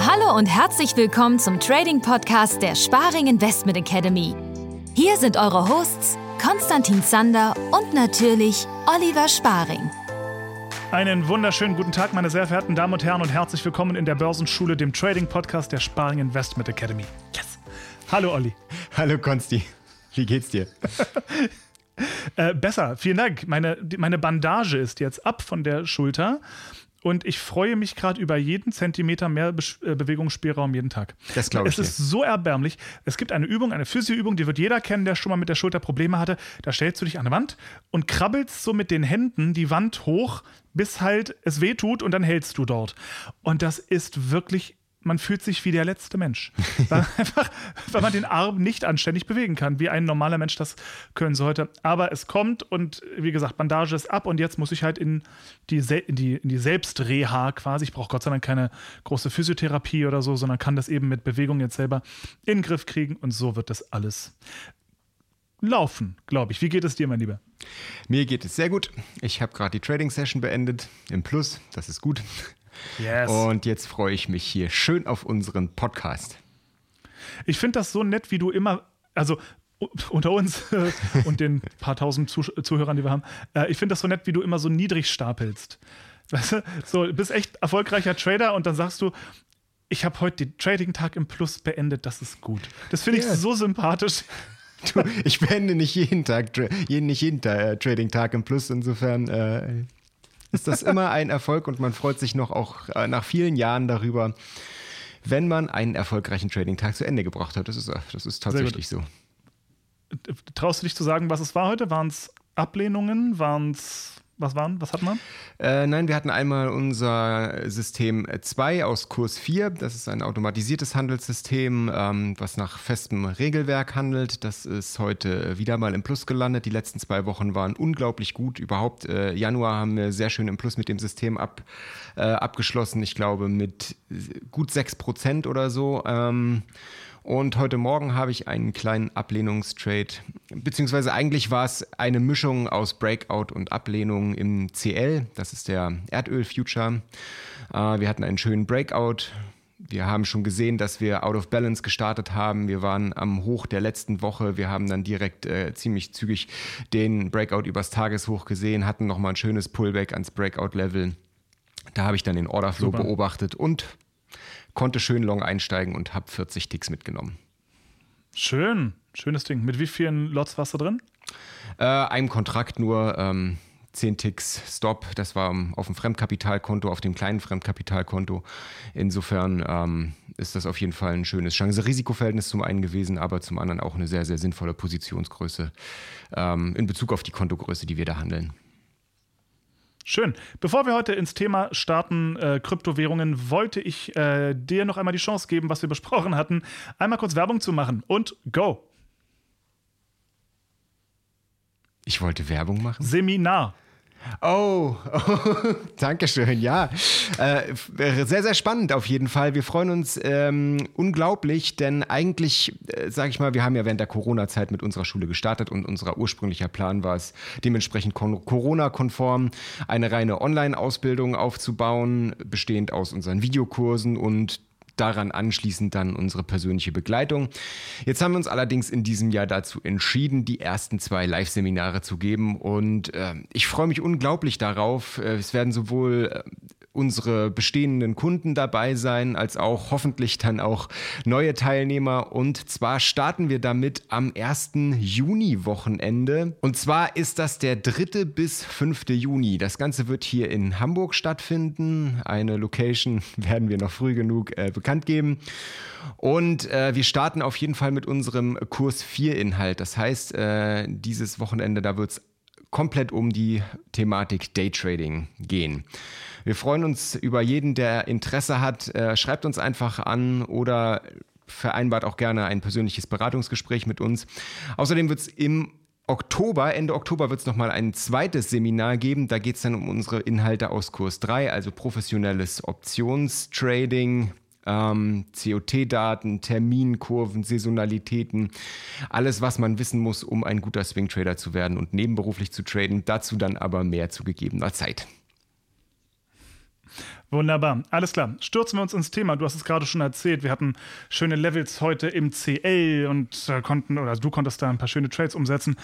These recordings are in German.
Hallo und herzlich willkommen zum Trading Podcast der Sparing Investment Academy. Hier sind eure Hosts Konstantin Zander und natürlich Oliver Sparing. Einen wunderschönen guten Tag, meine sehr verehrten Damen und Herren, und herzlich willkommen in der Börsenschule, dem Trading Podcast der Sparing Investment Academy. Yes! Hallo, Olli. Hallo, Konsti. Wie geht's dir? äh, besser, vielen Dank. Meine, meine Bandage ist jetzt ab von der Schulter. Und ich freue mich gerade über jeden Zentimeter mehr Be äh, Bewegungsspielraum jeden Tag. Das glaube ich. Es ist so erbärmlich. Es gibt eine Übung, eine Physioübung, die wird jeder kennen, der schon mal mit der Schulter Probleme hatte. Da stellst du dich an eine Wand und krabbelst so mit den Händen die Wand hoch, bis halt es weh tut und dann hältst du dort. Und das ist wirklich man fühlt sich wie der letzte Mensch. weil, einfach, weil man den Arm nicht anständig bewegen kann, wie ein normaler Mensch das können sollte. Aber es kommt und wie gesagt, Bandage ist ab und jetzt muss ich halt in die, in die, in die Selbstreha quasi. Ich brauche Gott sei Dank keine große Physiotherapie oder so, sondern kann das eben mit Bewegung jetzt selber in den Griff kriegen und so wird das alles laufen, glaube ich. Wie geht es dir, mein Lieber? Mir geht es sehr gut. Ich habe gerade die Trading Session beendet im Plus. Das ist gut. Yes. Und jetzt freue ich mich hier schön auf unseren Podcast. Ich finde das so nett, wie du immer, also unter uns und den paar tausend Zuh Zuhörern, die wir haben, äh, ich finde das so nett, wie du immer so niedrig stapelst. Weißt du, so, bist echt erfolgreicher Trader und dann sagst du, ich habe heute den Trading-Tag im Plus beendet, das ist gut. Das finde ich yeah. so sympathisch. Du, ich beende nicht jeden Tag, jeden, nicht jeden äh, Trading-Tag im Plus, insofern äh, ist das immer ein Erfolg und man freut sich noch auch äh, nach vielen Jahren darüber, wenn man einen erfolgreichen Trading-Tag zu Ende gebracht hat. Das ist, das ist tatsächlich so. Traust du dich zu sagen, was es war heute? Waren es Ablehnungen? Waren es was waren? Was hat man? Äh, nein, wir hatten einmal unser System 2 aus Kurs 4. Das ist ein automatisiertes Handelssystem, ähm, was nach festem Regelwerk handelt. Das ist heute wieder mal im Plus gelandet. Die letzten zwei Wochen waren unglaublich gut. Überhaupt äh, Januar haben wir sehr schön im Plus mit dem System ab, äh, abgeschlossen. Ich glaube mit gut 6% oder so. Ähm, und heute Morgen habe ich einen kleinen Ablehnungstrade, beziehungsweise eigentlich war es eine Mischung aus Breakout und Ablehnung im CL. Das ist der Erdöl-Future. Äh, wir hatten einen schönen Breakout. Wir haben schon gesehen, dass wir out of balance gestartet haben. Wir waren am Hoch der letzten Woche. Wir haben dann direkt äh, ziemlich zügig den Breakout übers Tageshoch gesehen, hatten nochmal ein schönes Pullback ans Breakout-Level. Da habe ich dann den Orderflow Super. beobachtet und konnte schön long einsteigen und habe 40 Ticks mitgenommen. Schön, schönes Ding. Mit wie vielen Lots warst du drin? Äh, einem Kontrakt nur. Ähm, 10 Ticks Stop, das war auf dem Fremdkapitalkonto, auf dem kleinen Fremdkapitalkonto. Insofern ähm, ist das auf jeden Fall ein schönes Chance-Risikoverhältnis zum einen gewesen, aber zum anderen auch eine sehr, sehr sinnvolle Positionsgröße ähm, in Bezug auf die Kontogröße, die wir da handeln. Schön. Bevor wir heute ins Thema starten, äh, Kryptowährungen, wollte ich äh, dir noch einmal die Chance geben, was wir besprochen hatten, einmal kurz Werbung zu machen. Und go! Ich wollte Werbung machen? Seminar. Oh, oh danke schön. Ja, äh, sehr, sehr spannend auf jeden Fall. Wir freuen uns ähm, unglaublich, denn eigentlich, äh, sage ich mal, wir haben ja während der Corona-Zeit mit unserer Schule gestartet und unser ursprünglicher Plan war es, dementsprechend Corona-konform eine reine Online-Ausbildung aufzubauen, bestehend aus unseren Videokursen und daran anschließend dann unsere persönliche Begleitung. Jetzt haben wir uns allerdings in diesem Jahr dazu entschieden, die ersten zwei Live-Seminare zu geben und äh, ich freue mich unglaublich darauf. Äh, es werden sowohl äh, unsere bestehenden Kunden dabei sein, als auch hoffentlich dann auch neue Teilnehmer. Und zwar starten wir damit am 1. Juni-Wochenende. Und zwar ist das der 3. bis 5. Juni. Das Ganze wird hier in Hamburg stattfinden. Eine Location werden wir noch früh genug äh, bekannt geben. Und äh, wir starten auf jeden Fall mit unserem Kurs 4 Inhalt. Das heißt, äh, dieses Wochenende, da wird es komplett um die Thematik Daytrading gehen. Wir freuen uns über jeden, der Interesse hat. Äh, schreibt uns einfach an oder vereinbart auch gerne ein persönliches Beratungsgespräch mit uns. Außerdem wird es im Oktober, Ende Oktober wird es nochmal ein zweites Seminar geben. Da geht es dann um unsere Inhalte aus Kurs 3, also professionelles Optionstrading ähm, COT-Daten, Terminkurven, Saisonalitäten, alles, was man wissen muss, um ein guter Swing-Trader zu werden und nebenberuflich zu traden. Dazu dann aber mehr zu gegebener Zeit. Wunderbar, alles klar. Stürzen wir uns ins Thema. Du hast es gerade schon erzählt. Wir hatten schöne Levels heute im CL und äh, konnten, oder du konntest da ein paar schöne Trades umsetzen.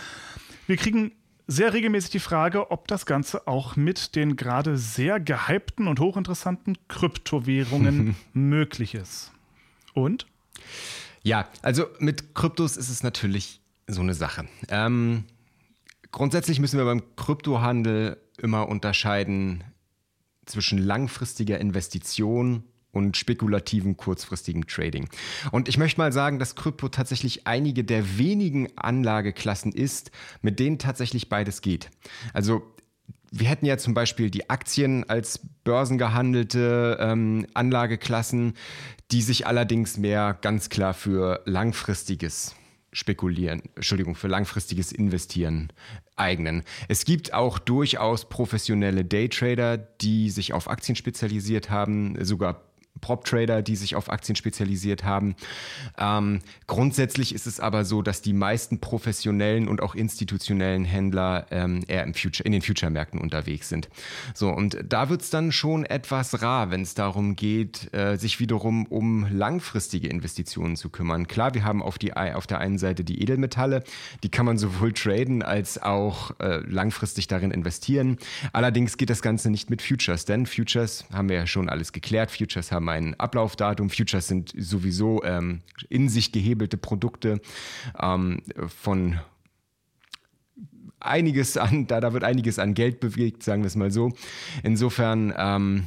Wir kriegen sehr regelmäßig die Frage, ob das Ganze auch mit den gerade sehr gehypten und hochinteressanten Kryptowährungen möglich ist. Und? Ja, also mit Kryptos ist es natürlich so eine Sache. Ähm, grundsätzlich müssen wir beim Kryptohandel immer unterscheiden zwischen langfristiger Investition und spekulativen kurzfristigen Trading. Und ich möchte mal sagen, dass Krypto tatsächlich einige der wenigen Anlageklassen ist, mit denen tatsächlich beides geht. Also wir hätten ja zum Beispiel die Aktien als börsengehandelte ähm, Anlageklassen, die sich allerdings mehr ganz klar für langfristiges Spekulieren, Entschuldigung, für langfristiges Investieren eignen. Es gibt auch durchaus professionelle Daytrader, die sich auf Aktien spezialisiert haben, sogar Prop-Trader, die sich auf Aktien spezialisiert haben. Ähm, grundsätzlich ist es aber so, dass die meisten professionellen und auch institutionellen Händler ähm, eher im Future, in den Future-Märkten unterwegs sind. So, und da wird es dann schon etwas rar, wenn es darum geht, äh, sich wiederum um langfristige Investitionen zu kümmern. Klar, wir haben auf, die, auf der einen Seite die Edelmetalle, die kann man sowohl traden als auch äh, langfristig darin investieren. Allerdings geht das Ganze nicht mit Futures, denn Futures haben wir ja schon alles geklärt. Futures haben ein Ablaufdatum. Futures sind sowieso ähm, in sich gehebelte Produkte ähm, von einiges an, da, da wird einiges an Geld bewegt, sagen wir es mal so. Insofern ähm,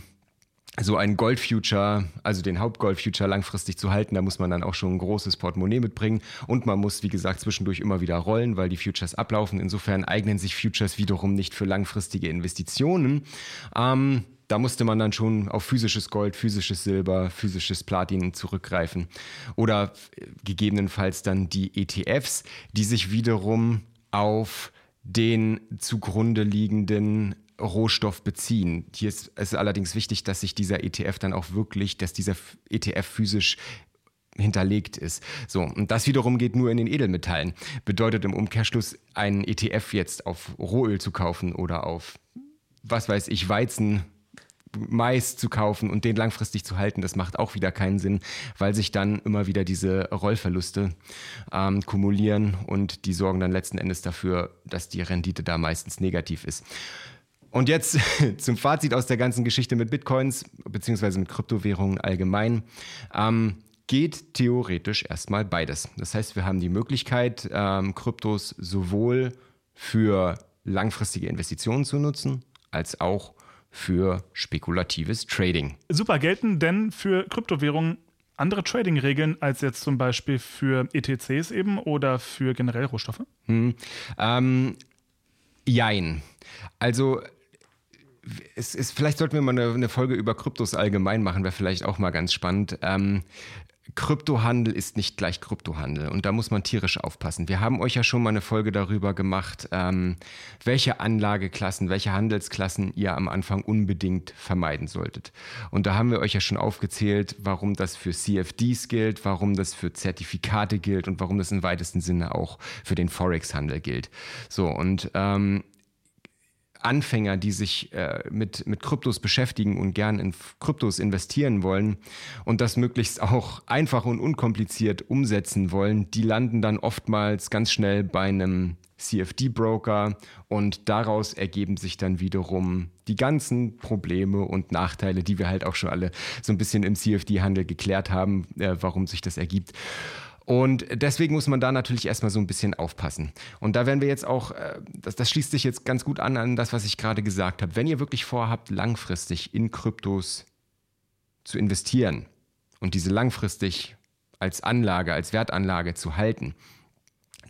so ein Gold-Future, also den Hauptgold-Future langfristig zu halten, da muss man dann auch schon ein großes Portemonnaie mitbringen und man muss, wie gesagt, zwischendurch immer wieder rollen, weil die Futures ablaufen. Insofern eignen sich Futures wiederum nicht für langfristige Investitionen. Ähm, da musste man dann schon auf physisches Gold, physisches Silber, physisches Platin zurückgreifen. Oder gegebenenfalls dann die ETFs, die sich wiederum auf den zugrunde liegenden Rohstoff beziehen. Hier ist es allerdings wichtig, dass sich dieser ETF dann auch wirklich, dass dieser ETF physisch hinterlegt ist. So, und das wiederum geht nur in den Edelmetallen. Bedeutet im Umkehrschluss, einen ETF jetzt auf Rohöl zu kaufen oder auf, was weiß ich, Weizen Mais zu kaufen und den langfristig zu halten, das macht auch wieder keinen Sinn, weil sich dann immer wieder diese Rollverluste ähm, kumulieren und die sorgen dann letzten Endes dafür, dass die Rendite da meistens negativ ist. Und jetzt zum Fazit aus der ganzen Geschichte mit Bitcoins beziehungsweise mit Kryptowährungen allgemein. Ähm, geht theoretisch erstmal beides. Das heißt, wir haben die Möglichkeit, ähm, Kryptos sowohl für langfristige Investitionen zu nutzen, als auch für spekulatives Trading. Super, gelten denn für Kryptowährungen andere Trading-Regeln als jetzt zum Beispiel für ETCs eben oder für generell Rohstoffe? Hm, ähm, jein. Also es ist, vielleicht sollten wir mal eine, eine, Folge über Kryptos allgemein machen, wäre vielleicht auch mal ganz spannend. Ähm, Kryptohandel ist nicht gleich Kryptohandel und da muss man tierisch aufpassen. Wir haben euch ja schon mal eine Folge darüber gemacht, ähm, welche Anlageklassen, welche Handelsklassen ihr am Anfang unbedingt vermeiden solltet. Und da haben wir euch ja schon aufgezählt, warum das für CFDs gilt, warum das für Zertifikate gilt und warum das im weitesten Sinne auch für den Forex-Handel gilt. So, und ähm, Anfänger, die sich äh, mit, mit Kryptos beschäftigen und gern in Kryptos investieren wollen und das möglichst auch einfach und unkompliziert umsetzen wollen, die landen dann oftmals ganz schnell bei einem CFD-Broker und daraus ergeben sich dann wiederum die ganzen Probleme und Nachteile, die wir halt auch schon alle so ein bisschen im CFD-Handel geklärt haben, äh, warum sich das ergibt. Und deswegen muss man da natürlich erstmal so ein bisschen aufpassen. Und da werden wir jetzt auch, äh, das, das schließt sich jetzt ganz gut an an das, was ich gerade gesagt habe. Wenn ihr wirklich vorhabt, langfristig in Kryptos zu investieren und diese langfristig als Anlage, als Wertanlage zu halten,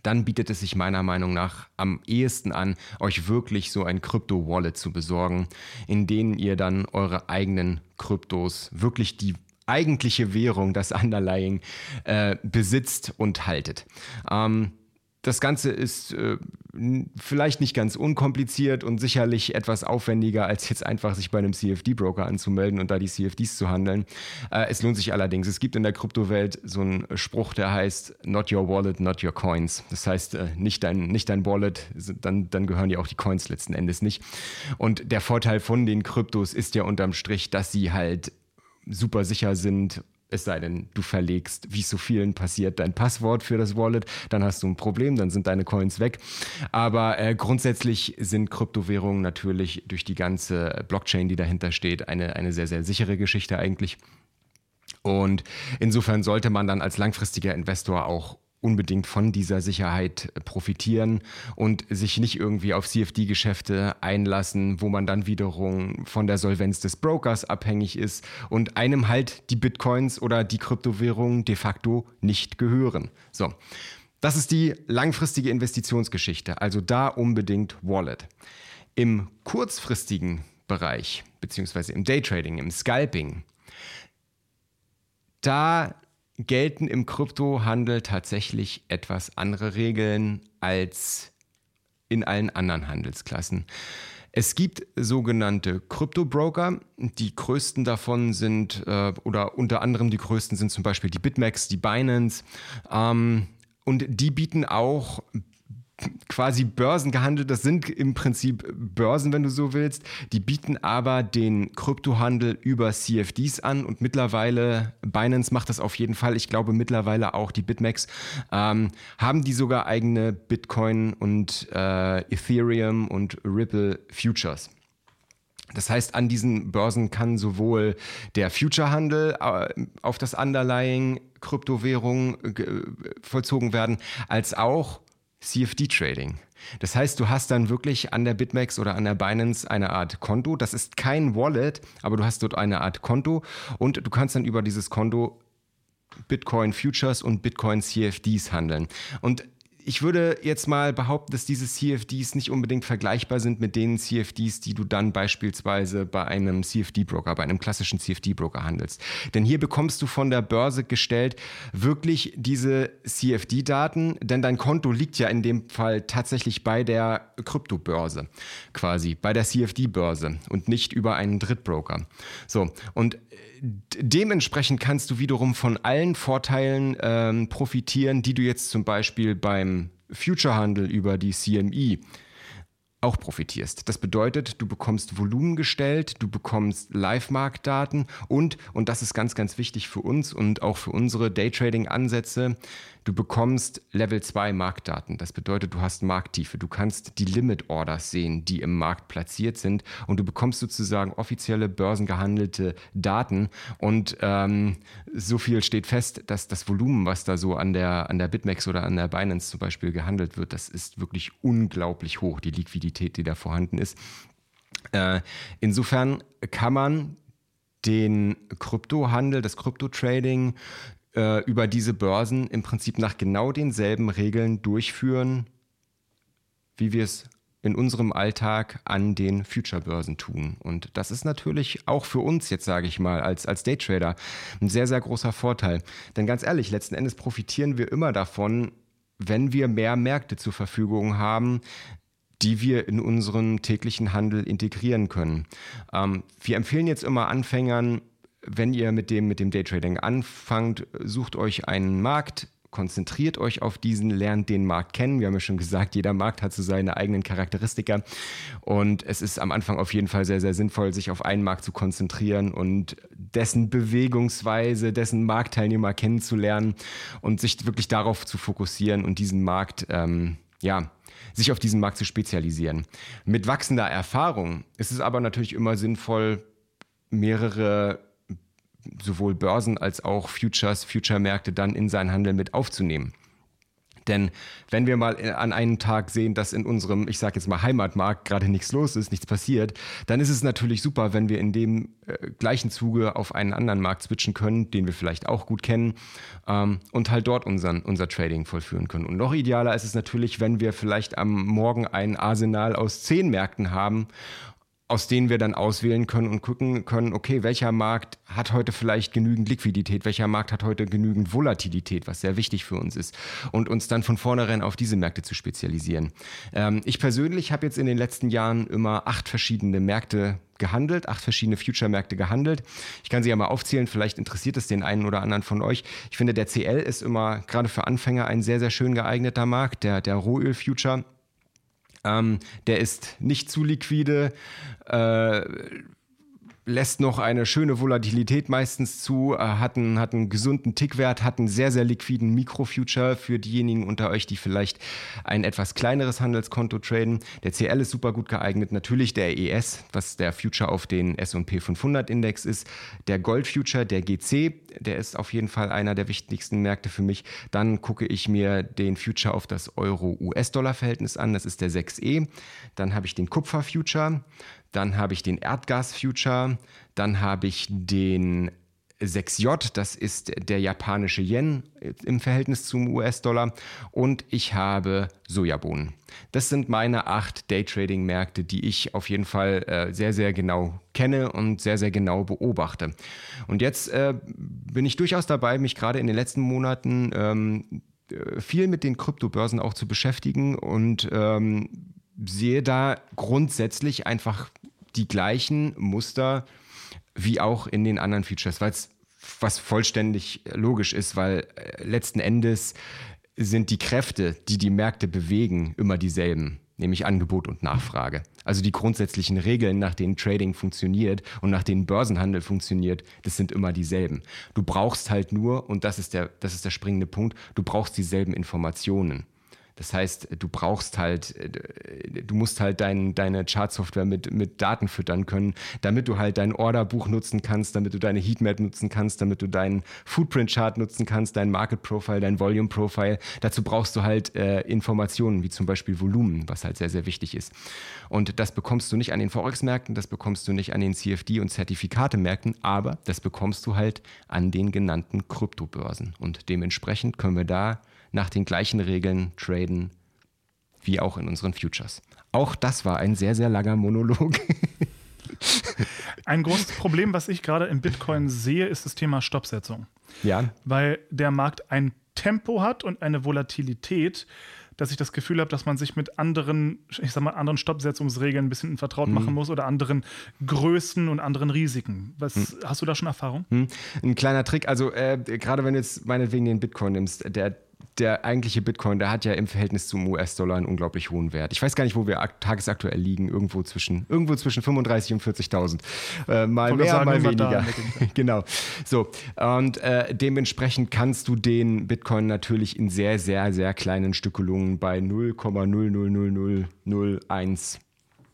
dann bietet es sich meiner Meinung nach am ehesten an, euch wirklich so ein Krypto-Wallet zu besorgen, in denen ihr dann eure eigenen Kryptos, wirklich die eigentliche Währung, das Underlying, äh, besitzt und haltet. Ähm, das Ganze ist äh, vielleicht nicht ganz unkompliziert und sicherlich etwas aufwendiger, als jetzt einfach sich bei einem CFD-Broker anzumelden und da die CFDs zu handeln. Äh, es lohnt sich allerdings. Es gibt in der Kryptowelt so einen Spruch, der heißt Not your wallet, not your coins. Das heißt, äh, nicht, dein, nicht dein Wallet, dann, dann gehören ja auch die Coins letzten Endes nicht. Und der Vorteil von den Kryptos ist ja unterm Strich, dass sie halt super sicher sind es sei denn, du verlegst, wie es so vielen passiert, dein Passwort für das Wallet, dann hast du ein Problem, dann sind deine Coins weg. Aber äh, grundsätzlich sind Kryptowährungen natürlich durch die ganze Blockchain, die dahinter steht, eine, eine sehr, sehr sichere Geschichte eigentlich. Und insofern sollte man dann als langfristiger Investor auch unbedingt von dieser Sicherheit profitieren und sich nicht irgendwie auf CFD-Geschäfte einlassen, wo man dann wiederum von der Solvenz des Brokers abhängig ist und einem halt die Bitcoins oder die Kryptowährungen de facto nicht gehören. So. Das ist die langfristige Investitionsgeschichte, also da unbedingt Wallet. Im kurzfristigen Bereich, beziehungsweise im Daytrading, im Scalping, da gelten im Kryptohandel tatsächlich etwas andere Regeln als in allen anderen Handelsklassen. Es gibt sogenannte Kryptobroker. Die größten davon sind, äh, oder unter anderem die größten sind zum Beispiel die BitMEX, die Binance. Ähm, und die bieten auch quasi Börsen gehandelt. Das sind im Prinzip Börsen, wenn du so willst. Die bieten aber den Kryptohandel über CFDs an und mittlerweile, Binance macht das auf jeden Fall, ich glaube mittlerweile auch die BitMEX, ähm, haben die sogar eigene Bitcoin und äh, Ethereum und Ripple Futures. Das heißt, an diesen Börsen kann sowohl der Future-Handel äh, auf das Underlying Kryptowährung äh, vollzogen werden, als auch CFD-Trading. Das heißt, du hast dann wirklich an der BitMEX oder an der Binance eine Art Konto. Das ist kein Wallet, aber du hast dort eine Art Konto und du kannst dann über dieses Konto Bitcoin Futures und Bitcoin CFDs handeln. Und ich würde jetzt mal behaupten, dass diese CFDs nicht unbedingt vergleichbar sind mit den CFDs, die du dann beispielsweise bei einem CFD-Broker, bei einem klassischen CFD-Broker handelst. Denn hier bekommst du von der Börse gestellt wirklich diese CFD-Daten, denn dein Konto liegt ja in dem Fall tatsächlich bei der Kryptobörse, quasi bei der CFD-Börse und nicht über einen Drittbroker. So, und dementsprechend kannst du wiederum von allen Vorteilen ähm, profitieren, die du jetzt zum Beispiel beim Future-Handel über die CME auch profitierst. Das bedeutet, du bekommst Volumen gestellt, du bekommst Live-Marktdaten und, und das ist ganz, ganz wichtig für uns und auch für unsere Daytrading-Ansätze, Du bekommst Level 2 Marktdaten. Das bedeutet, du hast Markttiefe. Du kannst die Limit Orders sehen, die im Markt platziert sind. Und du bekommst sozusagen offizielle börsengehandelte Daten. Und ähm, so viel steht fest, dass das Volumen, was da so an der, an der BitMEX oder an der Binance zum Beispiel gehandelt wird, das ist wirklich unglaublich hoch, die Liquidität, die da vorhanden ist. Äh, insofern kann man den Kryptohandel, das Kryptotrading äh, über diese Börsen im Prinzip nach genau denselben Regeln durchführen, wie wir es in unserem Alltag an den Future-Börsen tun. Und das ist natürlich auch für uns jetzt, sage ich mal, als, als Daytrader ein sehr, sehr großer Vorteil. Denn ganz ehrlich, letzten Endes profitieren wir immer davon, wenn wir mehr Märkte zur Verfügung haben, die wir in unseren täglichen Handel integrieren können. Ähm, wir empfehlen jetzt immer Anfängern, wenn ihr mit dem, mit dem Daytrading anfangt, sucht euch einen Markt, konzentriert euch auf diesen, lernt den Markt kennen. Wir haben ja schon gesagt, jeder Markt hat so seine eigenen Charakteristika. Und es ist am Anfang auf jeden Fall sehr, sehr sinnvoll, sich auf einen Markt zu konzentrieren und dessen Bewegungsweise, dessen Marktteilnehmer kennenzulernen und sich wirklich darauf zu fokussieren und diesen Markt, ähm, ja, sich auf diesen Markt zu spezialisieren. Mit wachsender Erfahrung ist es aber natürlich immer sinnvoll, mehrere sowohl Börsen als auch Futures, Future-Märkte dann in seinen Handel mit aufzunehmen. Denn wenn wir mal an einem Tag sehen, dass in unserem, ich sage jetzt mal Heimatmarkt gerade nichts los ist, nichts passiert, dann ist es natürlich super, wenn wir in dem äh, gleichen Zuge auf einen anderen Markt switchen können, den wir vielleicht auch gut kennen ähm, und halt dort unseren, unser Trading vollführen können. Und noch idealer ist es natürlich, wenn wir vielleicht am Morgen ein Arsenal aus zehn Märkten haben aus denen wir dann auswählen können und gucken können, okay, welcher Markt hat heute vielleicht genügend Liquidität, welcher Markt hat heute genügend Volatilität, was sehr wichtig für uns ist, und uns dann von vornherein auf diese Märkte zu spezialisieren. Ähm, ich persönlich habe jetzt in den letzten Jahren immer acht verschiedene Märkte gehandelt, acht verschiedene Future-Märkte gehandelt. Ich kann sie ja mal aufzählen, vielleicht interessiert es den einen oder anderen von euch. Ich finde, der CL ist immer gerade für Anfänger ein sehr, sehr schön geeigneter Markt, der, der Rohöl-Future. Ähm, der ist nicht zu liquide. Äh, lässt noch eine schöne Volatilität meistens zu, äh, hat einen, hat einen gesunden Tickwert, hat einen sehr, sehr liquiden Mikrofuture für diejenigen unter euch, die vielleicht ein etwas kleineres Handelskonto traden. Der CL ist super gut geeignet. Natürlich der ES, was der Future auf den S&P 500 Index ist. Der Gold Future, der GC, der ist auf jeden Fall einer der wichtigsten Märkte für mich. Dann gucke ich mir den Future auf das Euro-US-Dollar-Verhältnis an. Das ist der 6E. Dann habe ich den Kupfer Future. Dann habe ich den Erdgas-Future, dann habe ich den 6J, das ist der japanische Yen im Verhältnis zum US-Dollar und ich habe Sojabohnen. Das sind meine acht Daytrading-Märkte, die ich auf jeden Fall äh, sehr, sehr genau kenne und sehr, sehr genau beobachte. Und jetzt äh, bin ich durchaus dabei, mich gerade in den letzten Monaten ähm, äh, viel mit den Kryptobörsen auch zu beschäftigen und ähm, sehe da grundsätzlich einfach die gleichen Muster wie auch in den anderen Features, weil es was vollständig logisch ist, weil äh, letzten Endes sind die Kräfte, die die Märkte bewegen, immer dieselben, nämlich Angebot und Nachfrage. Also die grundsätzlichen Regeln, nach denen Trading funktioniert und nach denen Börsenhandel funktioniert, das sind immer dieselben. Du brauchst halt nur, und das ist der, das ist der springende Punkt, du brauchst dieselben Informationen. Das heißt, du brauchst halt, äh, du musst halt dein, deine Chartsoftware mit, mit Daten füttern können, damit du halt dein Orderbuch nutzen kannst, damit du deine Heatmap nutzen kannst, damit du deinen Footprint-Chart nutzen kannst, dein Market Profile, dein Volume Profile. Dazu brauchst du halt äh, Informationen, wie zum Beispiel Volumen, was halt sehr, sehr wichtig ist. Und das bekommst du nicht an den Forex-Märkten, das bekommst du nicht an den CFD- und Zertifikate-Märkten, aber das bekommst du halt an den genannten Kryptobörsen. Und dementsprechend können wir da nach den gleichen Regeln traden wie auch in unseren Futures. Auch das war ein sehr, sehr langer Monolog. Ein großes Problem, was ich gerade im Bitcoin sehe, ist das Thema Stoppsetzung. Ja. Weil der Markt ein Tempo hat und eine Volatilität, dass ich das Gefühl habe, dass man sich mit anderen, ich sag mal, anderen Stoppsetzungsregeln ein bisschen vertraut mhm. machen muss oder anderen Größen und anderen Risiken. Was mhm. hast du da schon Erfahrung? Mhm. Ein kleiner Trick, also äh, gerade wenn du jetzt meinetwegen den Bitcoin nimmst, der der eigentliche Bitcoin, der hat ja im Verhältnis zum US-Dollar einen unglaublich hohen Wert. Ich weiß gar nicht, wo wir tagesaktuell liegen, irgendwo zwischen, irgendwo zwischen 35 und 40.000. Äh, mal mehr, sagen, mal weniger. genau. So. Und äh, dementsprechend kannst du den Bitcoin natürlich in sehr, sehr, sehr kleinen Stückelungen bei 0,00001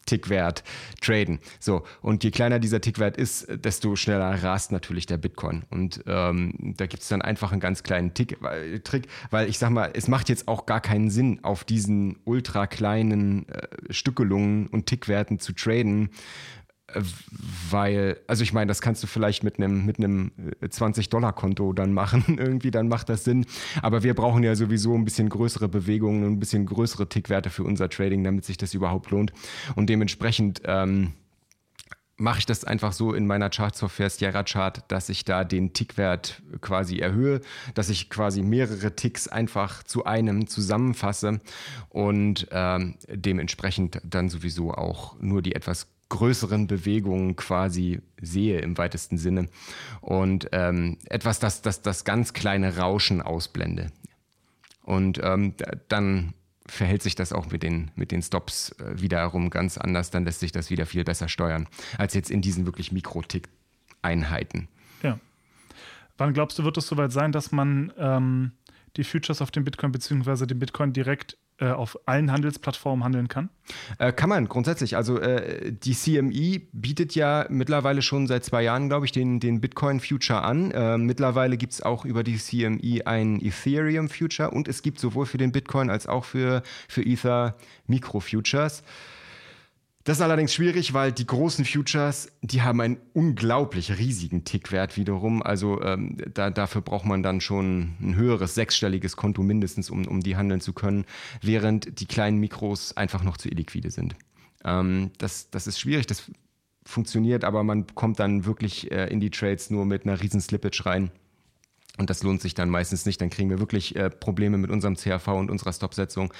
Tickwert traden. So, und je kleiner dieser Tickwert ist, desto schneller rast natürlich der Bitcoin. Und ähm, da gibt es dann einfach einen ganz kleinen Tick, äh, Trick, weil ich sag mal, es macht jetzt auch gar keinen Sinn, auf diesen ultra kleinen äh, Stückelungen und Tickwerten zu traden, weil, also ich meine, das kannst du vielleicht mit einem mit 20-Dollar-Konto dann machen, irgendwie, dann macht das Sinn. Aber wir brauchen ja sowieso ein bisschen größere Bewegungen und ein bisschen größere Tickwerte für unser Trading, damit sich das überhaupt lohnt. Und dementsprechend ähm, mache ich das einfach so in meiner Chart-Software Sierra Chart, dass ich da den Tickwert quasi erhöhe, dass ich quasi mehrere Ticks einfach zu einem zusammenfasse und ähm, dementsprechend dann sowieso auch nur die etwas größeren Bewegungen quasi sehe im weitesten Sinne. Und ähm, etwas, das, das das ganz kleine Rauschen ausblende. Und ähm, dann verhält sich das auch mit den, mit den Stops äh, wiederum ganz anders. Dann lässt sich das wieder viel besser steuern, als jetzt in diesen wirklich Mikrotick-Einheiten. Ja. Wann glaubst du, wird es soweit sein, dass man ähm, die Futures auf dem Bitcoin bzw. den Bitcoin direkt auf allen Handelsplattformen handeln kann? Äh, kann man grundsätzlich. Also äh, die CME bietet ja mittlerweile schon seit zwei Jahren, glaube ich, den, den Bitcoin Future an. Äh, mittlerweile gibt es auch über die CME ein Ethereum Future und es gibt sowohl für den Bitcoin als auch für, für Ether Mikro Futures. Das ist allerdings schwierig, weil die großen Futures, die haben einen unglaublich riesigen Tickwert wiederum. Also ähm, da, dafür braucht man dann schon ein höheres sechsstelliges Konto mindestens, um, um die handeln zu können, während die kleinen Mikros einfach noch zu illiquide sind. Ähm, das, das ist schwierig. Das funktioniert, aber man kommt dann wirklich äh, in die Trades nur mit einer riesen Slippage rein. Und das lohnt sich dann meistens nicht. Dann kriegen wir wirklich äh, Probleme mit unserem CAV und unserer Stopsetzung.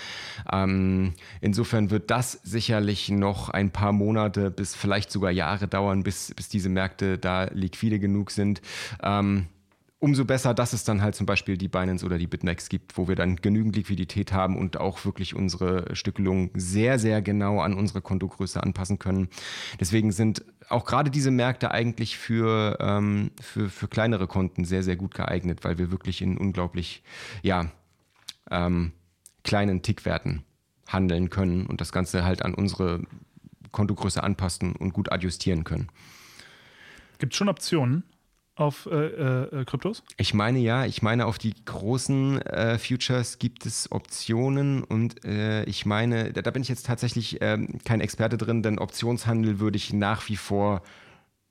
Ähm, insofern wird das sicherlich noch ein paar Monate bis vielleicht sogar Jahre dauern, bis, bis diese Märkte da liquide genug sind. Ähm, umso besser, dass es dann halt zum Beispiel die Binance oder die BitMEX gibt, wo wir dann genügend Liquidität haben und auch wirklich unsere Stückelung sehr, sehr genau an unsere Kontogröße anpassen können. Deswegen sind auch gerade diese Märkte eigentlich für, ähm, für, für kleinere Konten sehr, sehr gut geeignet, weil wir wirklich in unglaublich, ja, ähm, kleinen Tickwerten handeln können und das Ganze halt an unsere Kontogröße anpassen und gut adjustieren können. Gibt es schon Optionen? Auf äh, äh, Kryptos? Ich meine ja, ich meine auf die großen äh, Futures gibt es Optionen und äh, ich meine, da, da, bin ich jetzt tatsächlich ähm, kein Experte drin, denn Optionshandel würde ich nach wie vor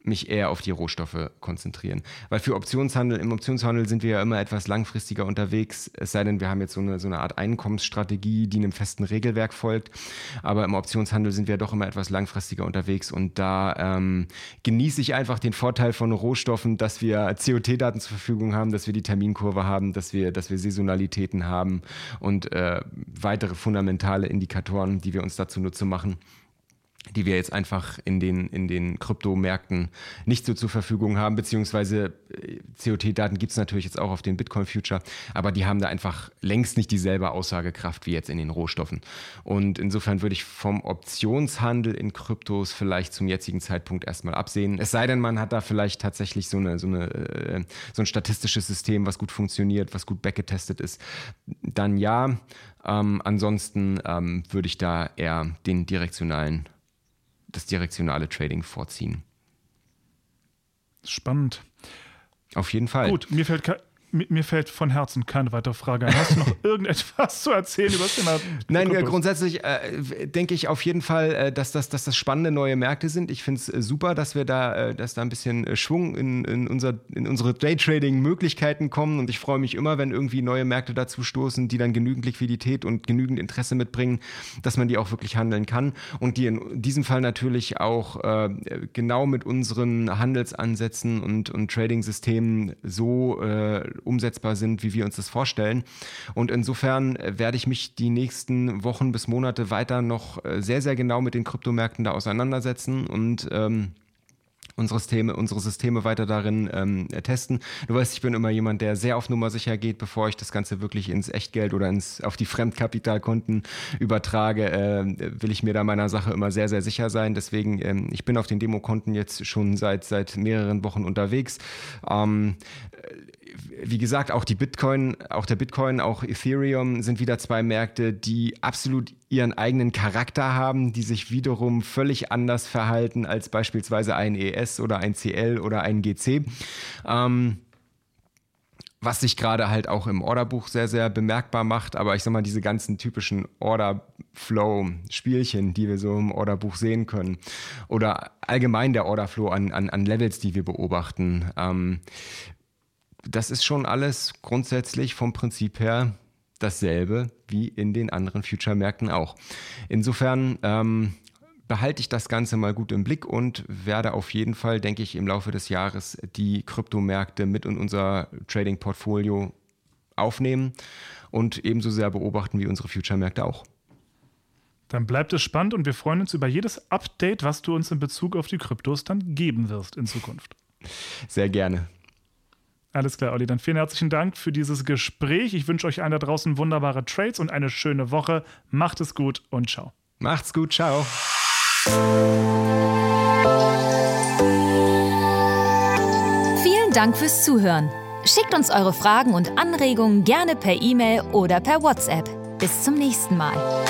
mich eher auf die Rohstoffe konzentrieren. Weil für Optionshandel, im Optionshandel sind wir ja immer etwas langfristiger unterwegs, es sei denn, wir haben jetzt so eine, so eine Art Einkommensstrategie, die einem festen Regelwerk folgt. Aber im Optionshandel sind wir doch immer etwas langfristiger unterwegs und da ähm, genieße ich einfach den Vorteil von Rohstoffen, dass wir COT-Daten zur Verfügung haben, dass wir die Terminkurve haben, dass wir, dass wir Saisonalitäten haben und äh, weitere fundamentale Indikatoren, die wir uns dazu nutze machen die wir jetzt einfach in den, in den Kryptomärkten nicht so zur Verfügung haben, beziehungsweise äh, COT-Daten gibt es natürlich jetzt auch auf den Bitcoin-Future, aber die haben da einfach längst nicht dieselbe Aussagekraft wie jetzt in den Rohstoffen. Und insofern würde ich vom Optionshandel in Kryptos vielleicht zum jetzigen Zeitpunkt erstmal absehen. Es sei denn, man hat da vielleicht tatsächlich so, eine, so, eine, äh, so ein statistisches System, was gut funktioniert, was gut backgetestet ist. Dann ja. Ähm, ansonsten ähm, würde ich da eher den direktionalen das direktionale Trading vorziehen. Spannend. Auf jeden Fall. Gut, mir fällt, mir fällt von Herzen keine weitere Frage ein. Hast du noch irgendetwas zu erzählen über das Thema? Nein, ja, grundsätzlich äh, denke ich auf jeden Fall, äh, dass, das, dass das spannende neue Märkte sind. Ich finde es äh, super, dass wir da, äh, dass da ein bisschen äh, Schwung in, in, unser, in unsere Daytrading-Möglichkeiten kommen. Und ich freue mich immer, wenn irgendwie neue Märkte dazu stoßen, die dann genügend Liquidität und genügend Interesse mitbringen, dass man die auch wirklich handeln kann. Und die in diesem Fall natürlich auch äh, genau mit unseren Handelsansätzen und, und Trading-Systemen so umsetzbar sind, wie wir uns das vorstellen. Und insofern äh, werde ich mich die nächsten Wochen bis Monate weiter noch äh, sehr, sehr genau mit den Kryptomärkten da auseinandersetzen und ähm, unsere Systeme, unsere Systeme weiter darin ähm, testen. Du weißt, ich bin immer jemand, der sehr auf Nummer sicher geht, bevor ich das Ganze wirklich ins Echtgeld oder ins, auf die Fremdkapitalkonten übertrage, äh, will ich mir da meiner Sache immer sehr, sehr sicher sein. Deswegen, ähm, ich bin auf den Demokonten jetzt schon seit, seit mehreren Wochen unterwegs. Ähm, wie gesagt, auch die Bitcoin, auch der Bitcoin, auch Ethereum sind wieder zwei Märkte, die absolut ihren eigenen Charakter haben, die sich wiederum völlig anders verhalten als beispielsweise ein ES oder ein CL oder ein GC. Ähm, was sich gerade halt auch im Orderbuch sehr, sehr bemerkbar macht. Aber ich sag mal, diese ganzen typischen Order-Flow-Spielchen, die wir so im Orderbuch sehen können, oder allgemein der Orderflow an, an, an Levels, die wir beobachten, ähm, das ist schon alles grundsätzlich vom Prinzip her dasselbe wie in den anderen Future-Märkten auch. Insofern ähm, behalte ich das Ganze mal gut im Blick und werde auf jeden Fall, denke ich, im Laufe des Jahres die Kryptomärkte mit in unser Trading-Portfolio aufnehmen und ebenso sehr beobachten wie unsere Future-Märkte auch. Dann bleibt es spannend und wir freuen uns über jedes Update, was du uns in Bezug auf die Kryptos dann geben wirst in Zukunft. Sehr gerne. Alles klar, Olli. Dann vielen herzlichen Dank für dieses Gespräch. Ich wünsche euch allen da draußen wunderbare Trades und eine schöne Woche. Macht es gut und ciao. Macht's gut, ciao. Vielen Dank fürs Zuhören. Schickt uns eure Fragen und Anregungen gerne per E-Mail oder per WhatsApp. Bis zum nächsten Mal.